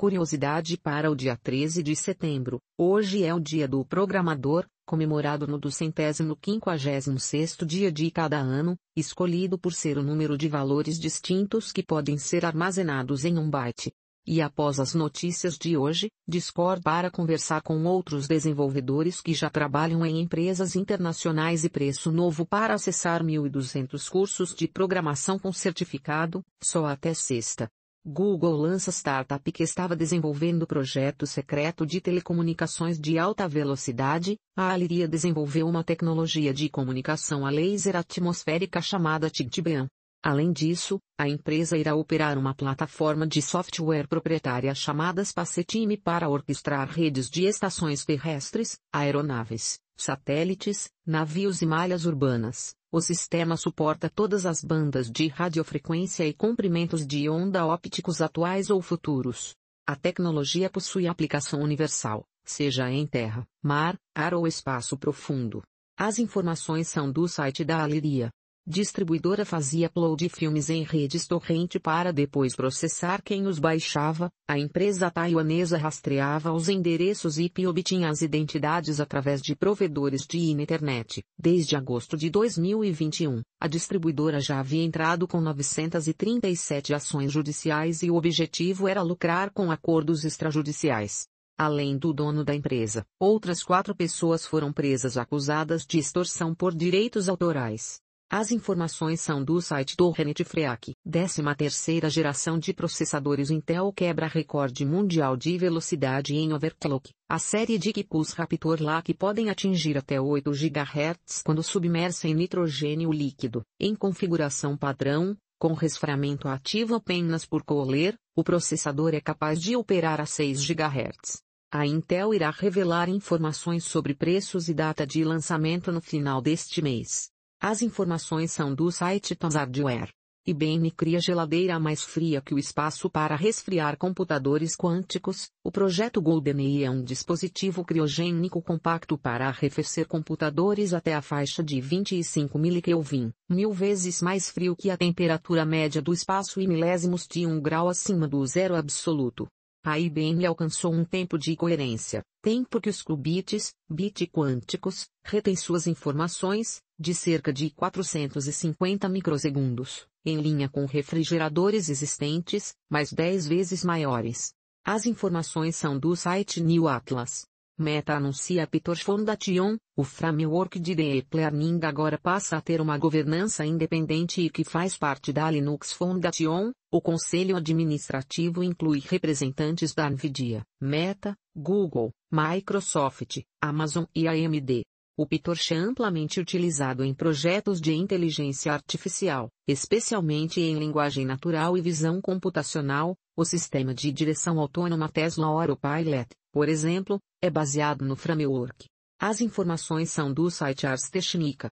Curiosidade para o dia 13 de setembro. Hoje é o dia do programador, comemorado no duzentésimo quinquagésimo sexto dia de cada ano, escolhido por ser o número de valores distintos que podem ser armazenados em um byte. E após as notícias de hoje, Discord para conversar com outros desenvolvedores que já trabalham em empresas internacionais e preço novo para acessar 1.200 cursos de programação com certificado, só até sexta. Google lança startup que estava desenvolvendo projeto secreto de telecomunicações de alta velocidade. A Aliria desenvolveu uma tecnologia de comunicação a laser atmosférica chamada TIGTBAN. Além disso, a empresa irá operar uma plataforma de software proprietária chamada Spacetime para orquestrar redes de estações terrestres, aeronaves, satélites, navios e malhas urbanas. O sistema suporta todas as bandas de radiofrequência e comprimentos de onda ópticos atuais ou futuros. A tecnologia possui aplicação universal, seja em terra, mar, ar ou espaço profundo. As informações são do site da Aliria distribuidora fazia upload de filmes em redes torrente para depois processar quem os baixava, a empresa taiwanesa rastreava os endereços IP e obtinha as identidades através de provedores de internet. Desde agosto de 2021, a distribuidora já havia entrado com 937 ações judiciais e o objetivo era lucrar com acordos extrajudiciais. Além do dono da empresa, outras quatro pessoas foram presas acusadas de extorsão por direitos autorais. As informações são do site do Renet Freak. 13ª geração de processadores Intel quebra recorde mundial de velocidade em overclock. A série de Kipus Raptor LAC podem atingir até 8 GHz quando submersa em nitrogênio líquido. Em configuração padrão, com resfriamento ativo apenas por Kohler, o processador é capaz de operar a 6 GHz. A Intel irá revelar informações sobre preços e data de lançamento no final deste mês. As informações são do site Tom's Hardware. IBM cria geladeira mais fria que o espaço para resfriar computadores quânticos. O projeto GoldenEye é um dispositivo criogênico compacto para arrefecer computadores até a faixa de 25 mK, mil vezes mais frio que a temperatura média do espaço e milésimos de um grau acima do zero absoluto. A IBM alcançou um tempo de coerência, tempo que os qubits, bit quânticos, retêm suas informações, de cerca de 450 microsegundos, em linha com refrigeradores existentes, mais 10 vezes maiores. As informações são do site New Atlas. Meta anuncia Python Foundation, o framework de Deep Learning agora passa a ter uma governança independente e que faz parte da Linux Foundation. O conselho administrativo inclui representantes da NVIDIA, Meta, Google, Microsoft, Amazon e AMD. O PyTorch é amplamente utilizado em projetos de inteligência artificial, especialmente em linguagem natural e visão computacional. O sistema de direção autônoma Tesla Autopilot, por exemplo, é baseado no framework. As informações são do site Ars Technica.